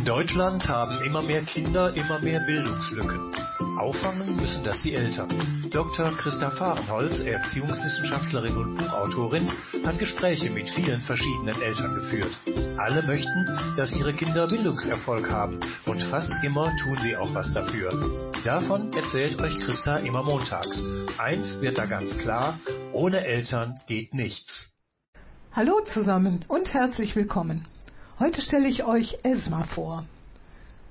In Deutschland haben immer mehr Kinder immer mehr Bildungslücken. Auffangen müssen das die Eltern. Dr. Christa Fahrenholz, Erziehungswissenschaftlerin und Buchautorin, hat Gespräche mit vielen verschiedenen Eltern geführt. Alle möchten, dass ihre Kinder Bildungserfolg haben und fast immer tun sie auch was dafür. Davon erzählt euch Christa immer montags. Eins wird da ganz klar, ohne Eltern geht nichts. Hallo zusammen und herzlich willkommen. Heute stelle ich euch Esma vor.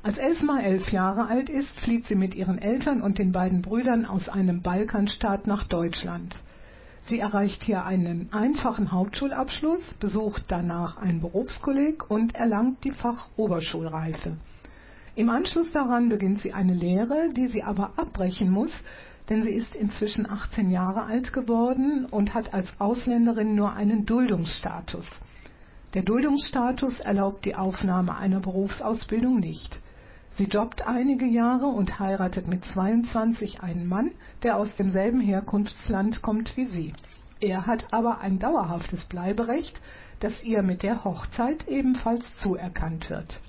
Als Esma elf Jahre alt ist, flieht sie mit ihren Eltern und den beiden Brüdern aus einem Balkanstaat nach Deutschland. Sie erreicht hier einen einfachen Hauptschulabschluss, besucht danach ein Berufskolleg und erlangt die Fachoberschulreife. Im Anschluss daran beginnt sie eine Lehre, die sie aber abbrechen muss, denn sie ist inzwischen 18 Jahre alt geworden und hat als Ausländerin nur einen Duldungsstatus. Der Duldungsstatus erlaubt die Aufnahme einer Berufsausbildung nicht. Sie jobbt einige Jahre und heiratet mit 22 einen Mann, der aus demselben Herkunftsland kommt wie sie. Er hat aber ein dauerhaftes Bleiberecht, das ihr mit der Hochzeit ebenfalls zuerkannt wird.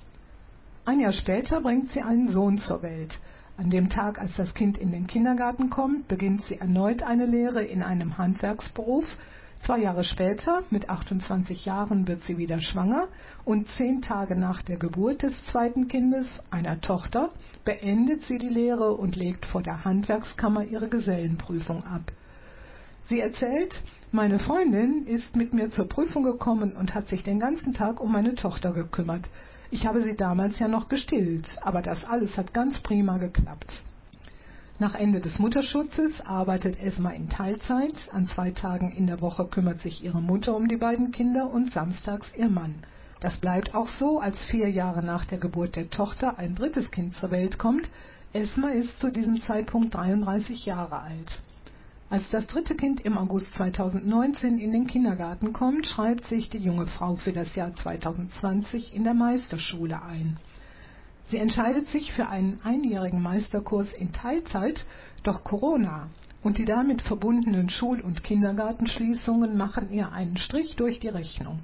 Ein Jahr später bringt sie einen Sohn zur Welt. An dem Tag, als das Kind in den Kindergarten kommt, beginnt sie erneut eine Lehre in einem Handwerksberuf, Zwei Jahre später, mit 28 Jahren, wird sie wieder schwanger und zehn Tage nach der Geburt des zweiten Kindes, einer Tochter, beendet sie die Lehre und legt vor der Handwerkskammer ihre Gesellenprüfung ab. Sie erzählt, meine Freundin ist mit mir zur Prüfung gekommen und hat sich den ganzen Tag um meine Tochter gekümmert. Ich habe sie damals ja noch gestillt, aber das alles hat ganz prima geklappt. Nach Ende des Mutterschutzes arbeitet Esma in Teilzeit. An zwei Tagen in der Woche kümmert sich ihre Mutter um die beiden Kinder und samstags ihr Mann. Das bleibt auch so, als vier Jahre nach der Geburt der Tochter ein drittes Kind zur Welt kommt. Esma ist zu diesem Zeitpunkt 33 Jahre alt. Als das dritte Kind im August 2019 in den Kindergarten kommt, schreibt sich die junge Frau für das Jahr 2020 in der Meisterschule ein. Sie entscheidet sich für einen einjährigen Meisterkurs in Teilzeit, doch Corona und die damit verbundenen Schul- und Kindergartenschließungen machen ihr einen Strich durch die Rechnung.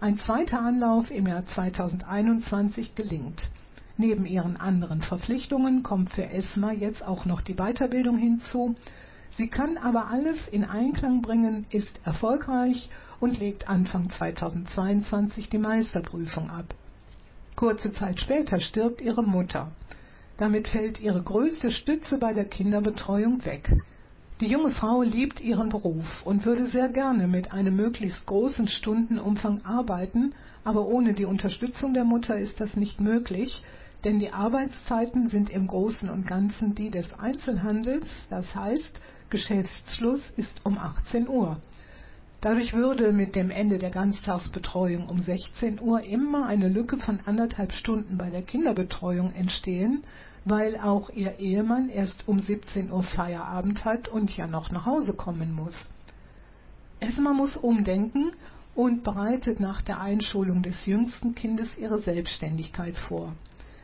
Ein zweiter Anlauf im Jahr 2021 gelingt. Neben ihren anderen Verpflichtungen kommt für Esma jetzt auch noch die Weiterbildung hinzu. Sie kann aber alles in Einklang bringen, ist erfolgreich und legt Anfang 2022 die Meisterprüfung ab. Kurze Zeit später stirbt ihre Mutter. Damit fällt ihre größte Stütze bei der Kinderbetreuung weg. Die junge Frau liebt ihren Beruf und würde sehr gerne mit einem möglichst großen Stundenumfang arbeiten, aber ohne die Unterstützung der Mutter ist das nicht möglich, denn die Arbeitszeiten sind im Großen und Ganzen die des Einzelhandels, das heißt, Geschäftsschluss ist um 18 Uhr. Dadurch würde mit dem Ende der Ganztagsbetreuung um 16 Uhr immer eine Lücke von anderthalb Stunden bei der Kinderbetreuung entstehen, weil auch ihr Ehemann erst um 17 Uhr Feierabend hat und ja noch nach Hause kommen muss. Esma muss umdenken und bereitet nach der Einschulung des jüngsten Kindes ihre Selbstständigkeit vor.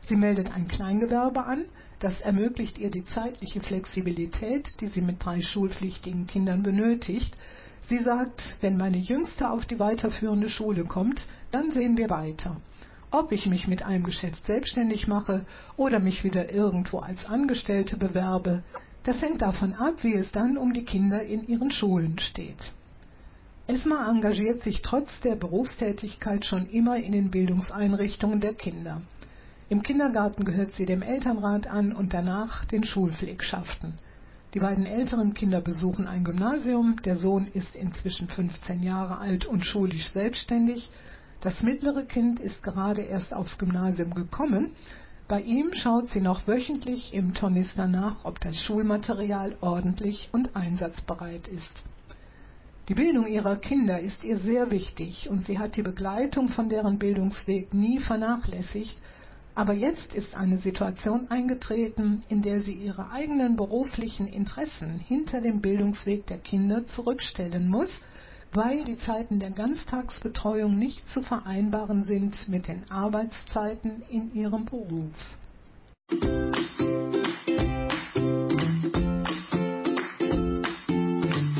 Sie meldet ein Kleingewerbe an, das ermöglicht ihr die zeitliche Flexibilität, die sie mit drei schulpflichtigen Kindern benötigt, Sie sagt, wenn meine Jüngste auf die weiterführende Schule kommt, dann sehen wir weiter. Ob ich mich mit einem Geschäft selbstständig mache oder mich wieder irgendwo als Angestellte bewerbe, das hängt davon ab, wie es dann um die Kinder in ihren Schulen steht. Esma engagiert sich trotz der Berufstätigkeit schon immer in den Bildungseinrichtungen der Kinder. Im Kindergarten gehört sie dem Elternrat an und danach den Schulpflegschaften. Die beiden älteren Kinder besuchen ein Gymnasium. Der Sohn ist inzwischen 15 Jahre alt und schulisch selbstständig. Das mittlere Kind ist gerade erst aufs Gymnasium gekommen. Bei ihm schaut sie noch wöchentlich im Tornister nach, ob das Schulmaterial ordentlich und einsatzbereit ist. Die Bildung ihrer Kinder ist ihr sehr wichtig und sie hat die Begleitung von deren Bildungsweg nie vernachlässigt, aber jetzt ist eine Situation eingetreten, in der sie ihre eigenen beruflichen Interessen hinter dem Bildungsweg der Kinder zurückstellen muss, weil die Zeiten der Ganztagsbetreuung nicht zu vereinbaren sind mit den Arbeitszeiten in ihrem Beruf.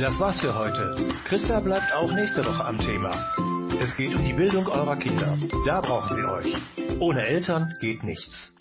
Das war's für heute. Christa bleibt auch nächste Woche am Thema. Es geht um die Bildung eurer Kinder. Da brauchen sie euch. Ohne Eltern geht nichts.